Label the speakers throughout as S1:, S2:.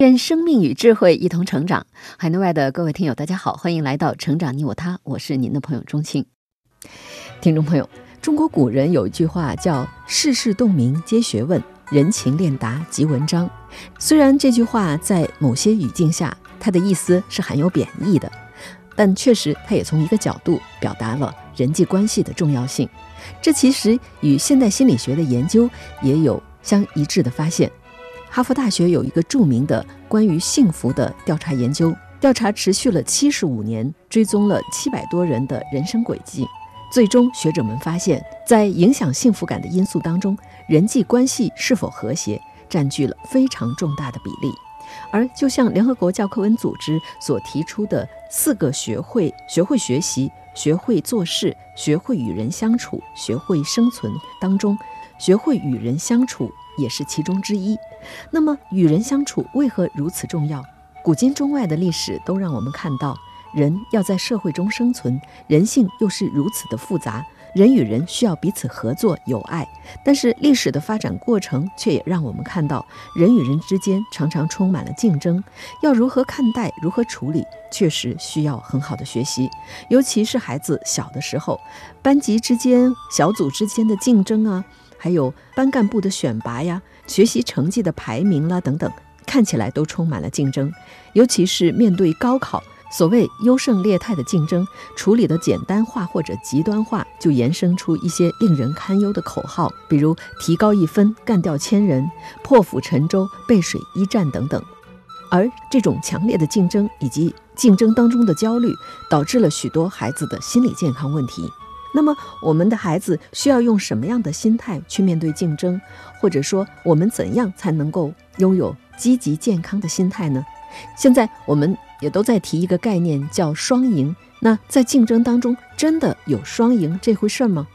S1: 愿生命与智慧一同成长。海内外的各位听友，大家好，欢迎来到《成长你我他》，我是您的朋友钟庆。听众朋友，中国古人有一句话叫“世事洞明皆学问，人情练达即文章”。虽然这句话在某些语境下，它的意思是含有贬义的，但确实它也从一个角度表达了人际关系的重要性。这其实与现代心理学的研究也有相一致的发现。哈佛大学有一个著名的关于幸福的调查研究，调查持续了七十五年，追踪了七百多人的人生轨迹。最终，学者们发现，在影响幸福感的因素当中，人际关系是否和谐占据了非常重大的比例。而就像联合国教科文组织所提出的四个学会：学会学习、学会做事、学会与人相处、学会生存当中，学会与人相处也是其中之一。那么，与人相处为何如此重要？古今中外的历史都让我们看到，人要在社会中生存，人性又是如此的复杂，人与人需要彼此合作友爱。但是，历史的发展过程却也让我们看到，人与人之间常常充满了竞争，要如何看待、如何处理，确实需要很好的学习。尤其是孩子小的时候，班级之间、小组之间的竞争啊，还有班干部的选拔呀。学习成绩的排名啦等等，看起来都充满了竞争，尤其是面对高考，所谓优胜劣汰的竞争，处理的简单化或者极端化，就延伸出一些令人堪忧的口号，比如提高一分干掉千人、破釜沉舟、背水一战等等。而这种强烈的竞争以及竞争当中的焦虑，导致了许多孩子的心理健康问题。那么，我们的孩子需要用什么样的心态去面对竞争，或者说，我们怎样才能够拥有积极健康的心态呢？现在我们也都在提一个概念，叫双赢。那在竞争当中，真的有双赢这回事吗？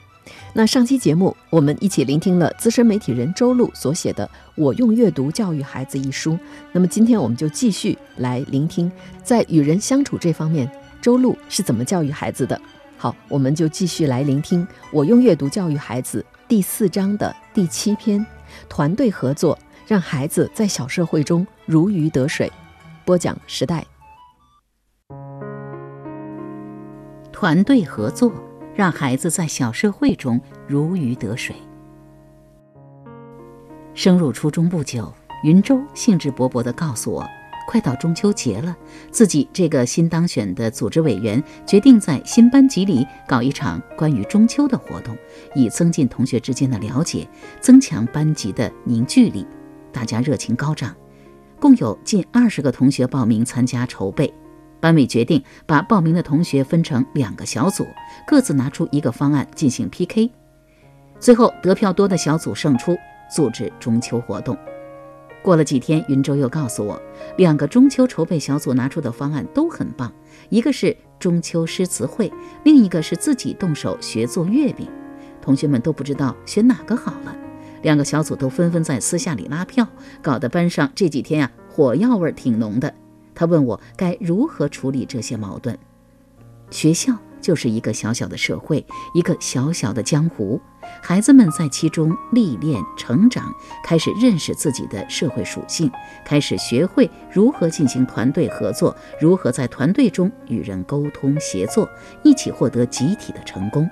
S1: 那上期节目，我们一起聆听了资深媒体人周璐所写的《我用阅读教育孩子》一书。那么今天我们就继续来聆听，在与人相处这方面，周璐是怎么教育孩子的。好，我们就继续来聆听我用阅读教育孩子第四章的第七篇：团队合作让孩子在小社会中如鱼得水。播讲时代。
S2: 团队合作让孩子在小社会中如鱼得水。升入初中不久，云州兴致勃勃地告诉我。快到中秋节了，自己这个新当选的组织委员决定在新班级里搞一场关于中秋的活动，以增进同学之间的了解，增强班级的凝聚力。大家热情高涨，共有近二十个同学报名参加筹备。班委决定把报名的同学分成两个小组，各自拿出一个方案进行 PK，最后得票多的小组胜出，组织中秋活动。过了几天，云州又告诉我，两个中秋筹备小组拿出的方案都很棒，一个是中秋诗词会，另一个是自己动手学做月饼。同学们都不知道选哪个好了，两个小组都纷纷在私下里拉票，搞得班上这几天呀火药味挺浓的。他问我该如何处理这些矛盾，学校。就是一个小小的社会，一个小小的江湖，孩子们在其中历练成长，开始认识自己的社会属性，开始学会如何进行团队合作，如何在团队中与人沟通协作，一起获得集体的成功。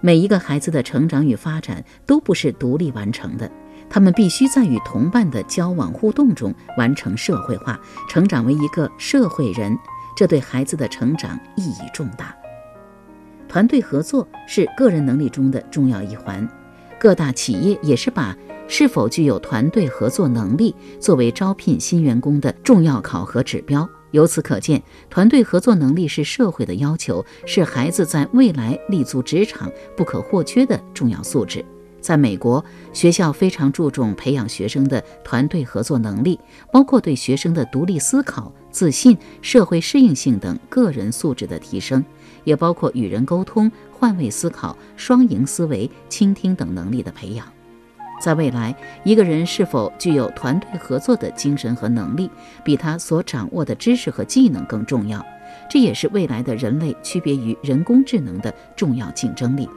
S2: 每一个孩子的成长与发展都不是独立完成的，他们必须在与同伴的交往互动中完成社会化，成长为一个社会人，这对孩子的成长意义重大。团队合作是个人能力中的重要一环，各大企业也是把是否具有团队合作能力作为招聘新员工的重要考核指标。由此可见，团队合作能力是社会的要求，是孩子在未来立足职场不可或缺的重要素质。在美国，学校非常注重培养学生的团队合作能力，包括对学生的独立思考、自信、社会适应性等个人素质的提升，也包括与人沟通、换位思考、双赢思维、倾听等能力的培养。在未来，一个人是否具有团队合作的精神和能力，比他所掌握的知识和技能更重要。这也是未来的人类区别于人工智能的重要竞争力。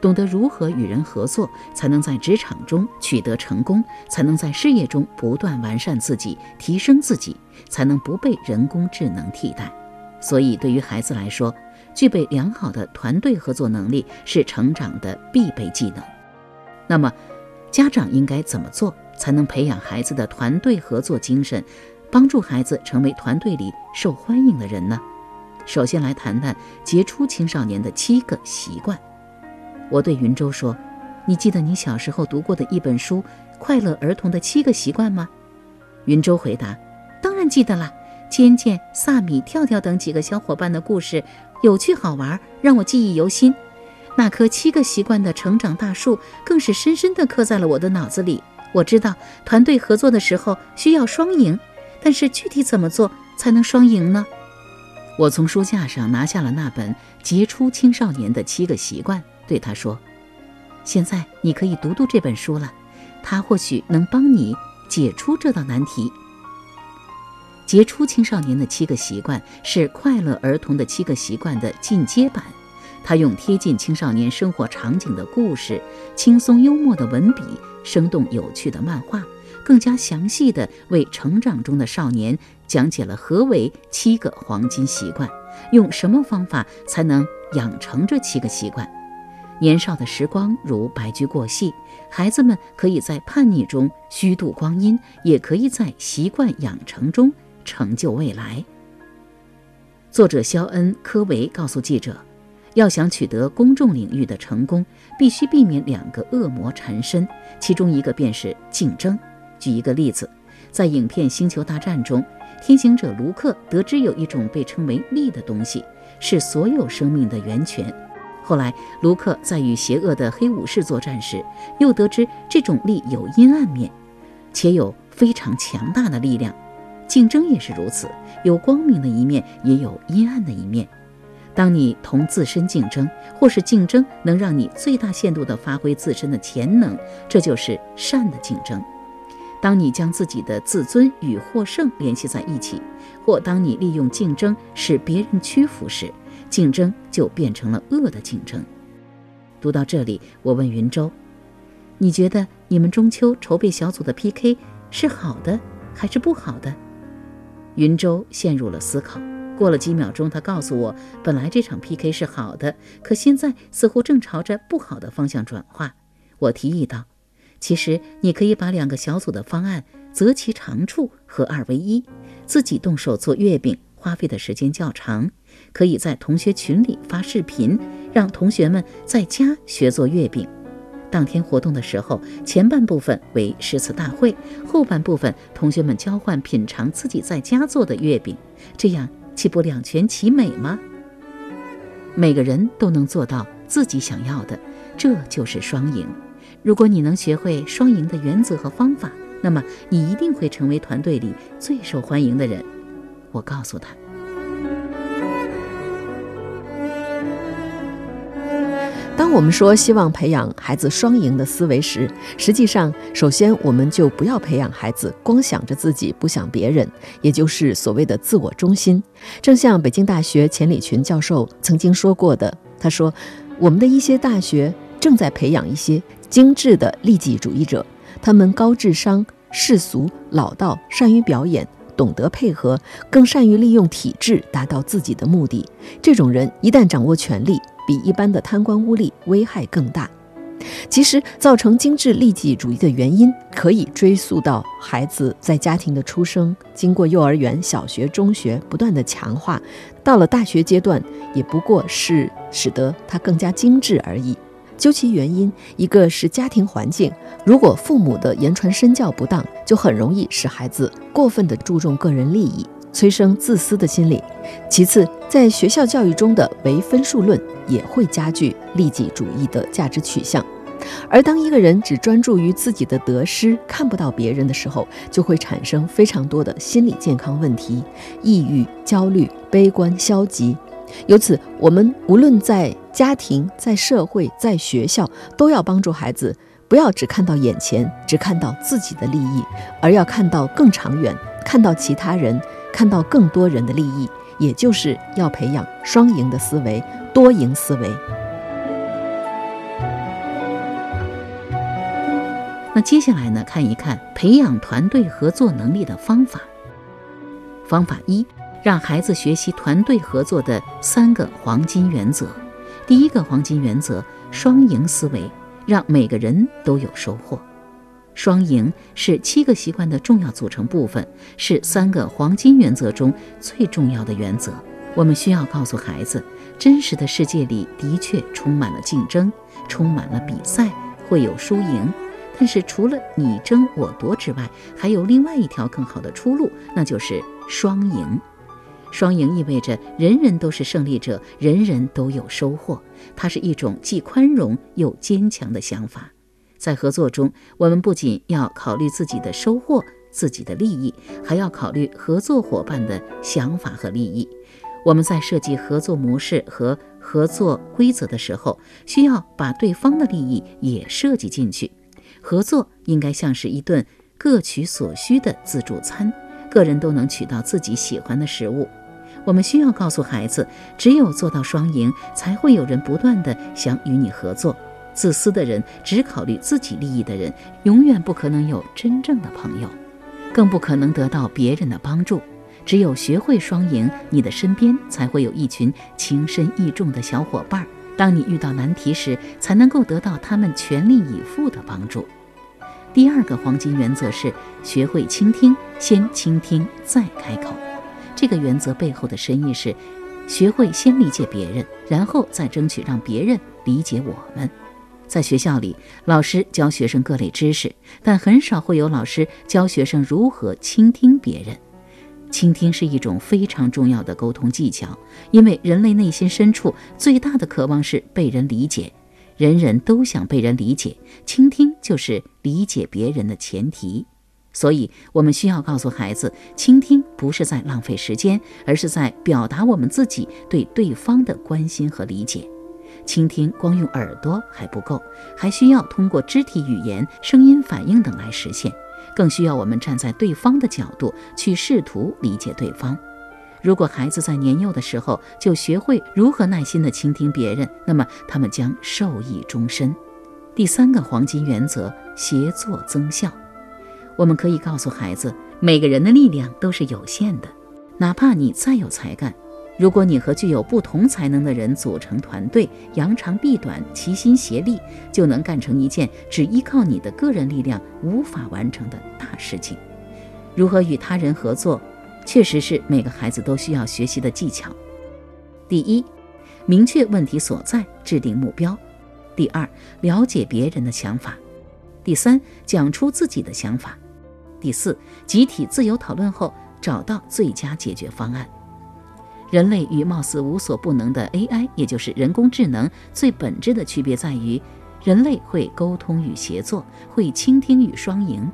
S2: 懂得如何与人合作，才能在职场中取得成功，才能在事业中不断完善自己、提升自己，才能不被人工智能替代。所以，对于孩子来说，具备良好的团队合作能力是成长的必备技能。那么，家长应该怎么做，才能培养孩子的团队合作精神，帮助孩子成为团队里受欢迎的人呢？首先来谈谈杰出青少年的七个习惯。我对云州说：“你记得你小时候读过的一本书《快乐儿童的七个习惯》吗？”云州回答：“当然记得啦，尖尖、萨米、跳跳等几个小伙伴的故事有趣好玩，让我记忆犹新。那棵七个习惯的成长大树更是深深地刻在了我的脑子里。我知道团队合作的时候需要双赢，但是具体怎么做才能双赢呢？”我从书架上拿下了那本《杰出青少年的七个习惯》。对他说：“现在你可以读读这本书了，它或许能帮你解出这道难题。”杰出青少年的七个习惯是快乐儿童的七个习惯的进阶版，他用贴近青少年生活场景的故事、轻松幽默的文笔、生动有趣的漫画，更加详细的为成长中的少年讲解了何为七个黄金习惯，用什么方法才能养成这七个习惯。年少的时光如白驹过隙，孩子们可以在叛逆中虚度光阴，也可以在习惯养成中成就未来。作者肖恩·科维告诉记者，要想取得公众领域的成功，必须避免两个恶魔缠身，其中一个便是竞争。举一个例子，在影片《星球大战》中，天行者卢克得知有一种被称为“力”的东西，是所有生命的源泉。后来，卢克在与邪恶的黑武士作战时，又得知这种力有阴暗面，且有非常强大的力量。竞争也是如此，有光明的一面，也有阴暗的一面。当你同自身竞争，或是竞争能让你最大限度地发挥自身的潜能，这就是善的竞争。当你将自己的自尊与获胜联系在一起，或当你利用竞争使别人屈服时，竞争就变成了恶的竞争。读到这里，我问云州：“你觉得你们中秋筹备小组的 PK 是好的还是不好的？”云州陷入了思考。过了几秒钟，他告诉我：“本来这场 PK 是好的，可现在似乎正朝着不好的方向转化。”我提议道：“其实你可以把两个小组的方案择其长处，合二为一，自己动手做月饼，花费的时间较长。”可以在同学群里发视频，让同学们在家学做月饼。当天活动的时候，前半部分为诗词大会，后半部分同学们交换品尝自己在家做的月饼，这样岂不两全其美吗？每个人都能做到自己想要的，这就是双赢。如果你能学会双赢的原则和方法，那么你一定会成为团队里最受欢迎的人。我告诉他。
S1: 我们说希望培养孩子双赢的思维时，实际上，首先我们就不要培养孩子光想着自己不想别人，也就是所谓的自我中心。正像北京大学钱理群教授曾经说过的，他说：“我们的一些大学正在培养一些精致的利己主义者，他们高智商、世俗、老道，善于表演，懂得配合，更善于利用体制达到自己的目的。这种人一旦掌握权力。”比一般的贪官污吏危害更大。其实，造成精致利己主义的原因可以追溯到孩子在家庭的出生，经过幼儿园、小学、中学不断的强化，到了大学阶段，也不过是使得他更加精致而已。究其原因，一个是家庭环境，如果父母的言传身教不当，就很容易使孩子过分的注重个人利益。催生自私的心理。其次，在学校教育中的唯分数论也会加剧利己主义的价值取向。而当一个人只专注于自己的得失，看不到别人的时候，就会产生非常多的心理健康问题，抑郁、焦虑、悲观、消极。由此，我们无论在家庭、在社会、在学校，都要帮助孩子，不要只看到眼前，只看到自己的利益，而要看到更长远，看到其他人，看到更多人的利益，也就是要培养双赢的思维、多赢思维。
S2: 那接下来呢，看一看培养团队合作能力的方法。方法一，让孩子学习团队合作的三个黄金原则。第一个黄金原则：双赢思维，让每个人都有收获。双赢是七个习惯的重要组成部分，是三个黄金原则中最重要的原则。我们需要告诉孩子，真实的世界里的确充满了竞争，充满了比赛，会有输赢。但是除了你争我夺之外，还有另外一条更好的出路，那就是双赢。双赢意味着人人都是胜利者，人人都有收获。它是一种既宽容又坚强的想法。在合作中，我们不仅要考虑自己的收获、自己的利益，还要考虑合作伙伴的想法和利益。我们在设计合作模式和合作规则的时候，需要把对方的利益也设计进去。合作应该像是一顿各取所需的自助餐，个人都能取到自己喜欢的食物。我们需要告诉孩子，只有做到双赢，才会有人不断的想与你合作。自私的人，只考虑自己利益的人，永远不可能有真正的朋友，更不可能得到别人的帮助。只有学会双赢，你的身边才会有一群情深意重的小伙伴。当你遇到难题时，才能够得到他们全力以赴的帮助。第二个黄金原则是学会倾听，先倾听再开口。这个原则背后的深意是，学会先理解别人，然后再争取让别人理解我们。在学校里，老师教学生各类知识，但很少会有老师教学生如何倾听别人。倾听是一种非常重要的沟通技巧，因为人类内心深处最大的渴望是被人理解，人人都想被人理解，倾听就是理解别人的前提。所以，我们需要告诉孩子，倾听不是在浪费时间，而是在表达我们自己对对方的关心和理解。倾听光用耳朵还不够，还需要通过肢体语言、声音反应等来实现。更需要我们站在对方的角度去试图理解对方。如果孩子在年幼的时候就学会如何耐心地倾听别人，那么他们将受益终身。第三个黄金原则：协作增效。我们可以告诉孩子，每个人的力量都是有限的，哪怕你再有才干。如果你和具有不同才能的人组成团队，扬长避短，齐心协力，就能干成一件只依靠你的个人力量无法完成的大事情。如何与他人合作，确实是每个孩子都需要学习的技巧。第一，明确问题所在，制定目标；第二，了解别人的想法；第三，讲出自己的想法；第四，集体自由讨论后，找到最佳解决方案。人类与貌似无所不能的 AI，也就是人工智能，最本质的区别在于，人类会沟通与协作，会倾听与双赢，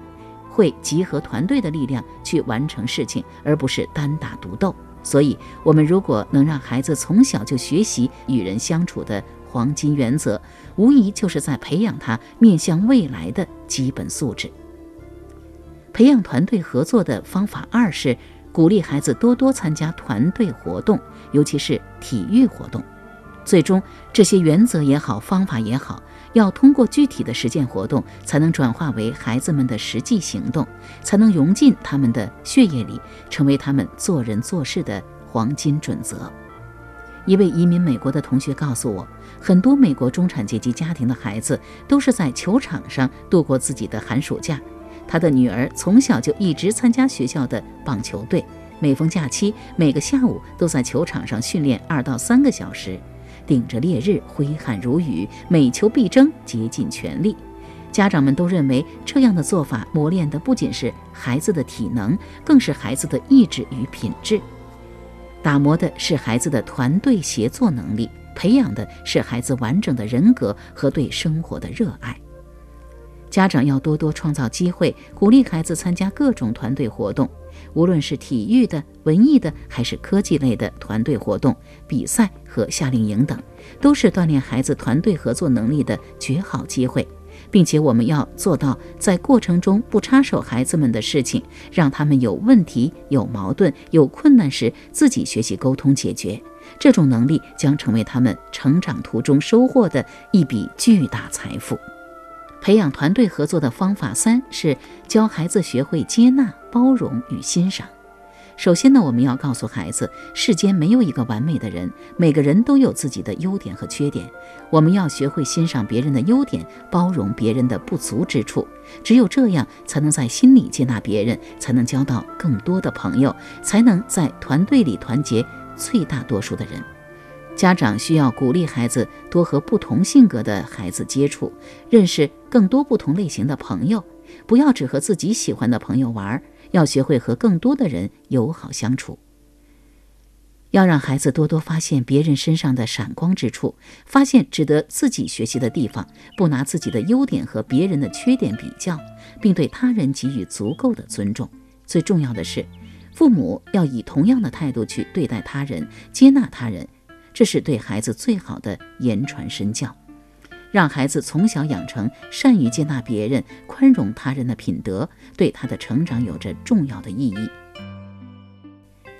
S2: 会集合团队的力量去完成事情，而不是单打独斗。所以，我们如果能让孩子从小就学习与人相处的黄金原则，无疑就是在培养他面向未来的基本素质。培养团队合作的方法二是。鼓励孩子多多参加团队活动，尤其是体育活动。最终，这些原则也好，方法也好，要通过具体的实践活动，才能转化为孩子们的实际行动，才能融进他们的血液里，成为他们做人做事的黄金准则。一位移民美国的同学告诉我，很多美国中产阶级家庭的孩子都是在球场上度过自己的寒暑假。他的女儿从小就一直参加学校的棒球队，每逢假期，每个下午都在球场上训练二到三个小时，顶着烈日，挥汗如雨，每球必争，竭尽全力。家长们都认为这样的做法磨练的不仅是孩子的体能，更是孩子的意志与品质，打磨的是孩子的团队协作能力。培养的是孩子完整的人格和对生活的热爱。家长要多多创造机会，鼓励孩子参加各种团队活动，无论是体育的、文艺的，还是科技类的团队活动、比赛和夏令营等，都是锻炼孩子团队合作能力的绝好机会。并且我们要做到在过程中不插手孩子们的事情，让他们有问题、有矛盾、有困难时自己学习沟通解决。这种能力将成为他们成长途中收获的一笔巨大财富。培养团队合作的方法三是教孩子学会接纳、包容与欣赏。首先呢，我们要告诉孩子，世间没有一个完美的人，每个人都有自己的优点和缺点。我们要学会欣赏别人的优点，包容别人的不足之处。只有这样，才能在心里接纳别人，才能交到更多的朋友，才能在团队里团结最大多数的人。家长需要鼓励孩子多和不同性格的孩子接触，认识更多不同类型的朋友，不要只和自己喜欢的朋友玩。要学会和更多的人友好相处，要让孩子多多发现别人身上的闪光之处，发现值得自己学习的地方，不拿自己的优点和别人的缺点比较，并对他人给予足够的尊重。最重要的是，父母要以同样的态度去对待他人，接纳他人，这是对孩子最好的言传身教。让孩子从小养成善于接纳别人、宽容他人的品德，对他的成长有着重要的意义。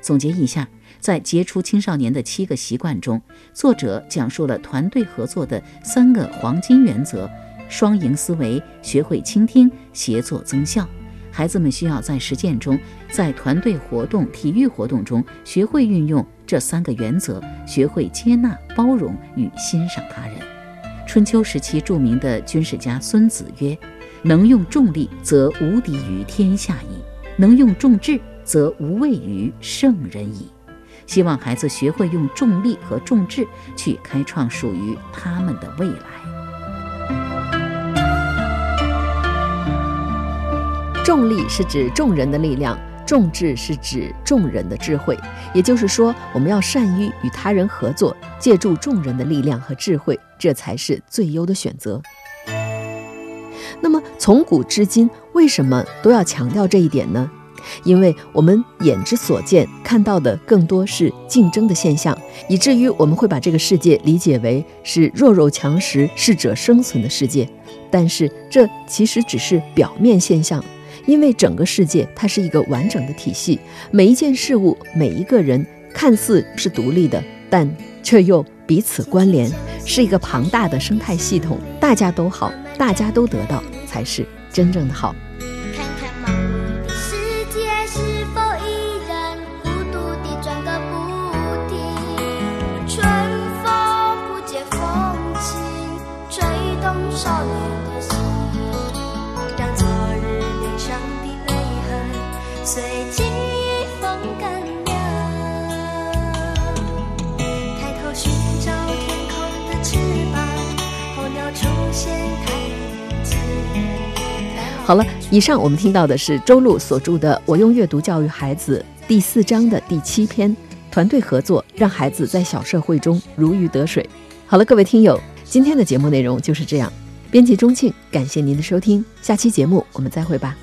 S2: 总结一下，在杰出青少年的七个习惯中，作者讲述了团队合作的三个黄金原则：双赢思维、学会倾听、协作增效。孩子们需要在实践中，在团队活动、体育活动中，学会运用这三个原则，学会接纳、包容与欣赏他人。春秋时期著名的军事家孙子曰：“能用重力，则无敌于天下矣；能用重智，则无畏于圣人矣。”希望孩子学会用重力和重智去开创属于他们的未来。
S1: 重力是指众人的力量。众智是指众人的智慧，也就是说，我们要善于与他人合作，借助众人的力量和智慧，这才是最优的选择。那么，从古至今，为什么都要强调这一点呢？因为我们眼之所见看到的更多是竞争的现象，以至于我们会把这个世界理解为是弱肉强食、适者生存的世界。但是，这其实只是表面现象。因为整个世界它是一个完整的体系，每一件事物、每一个人看似是独立的，但却又彼此关联，是一个庞大的生态系统。大家都好，大家都得到，才是真正的好。好了，以上我们听到的是周璐所著的《我用阅读教育孩子》第四章的第七篇：团队合作，让孩子在小社会中如鱼得水。好了，各位听友，今天的节目内容就是这样。编辑钟庆，感谢您的收听，下期节目我们再会吧。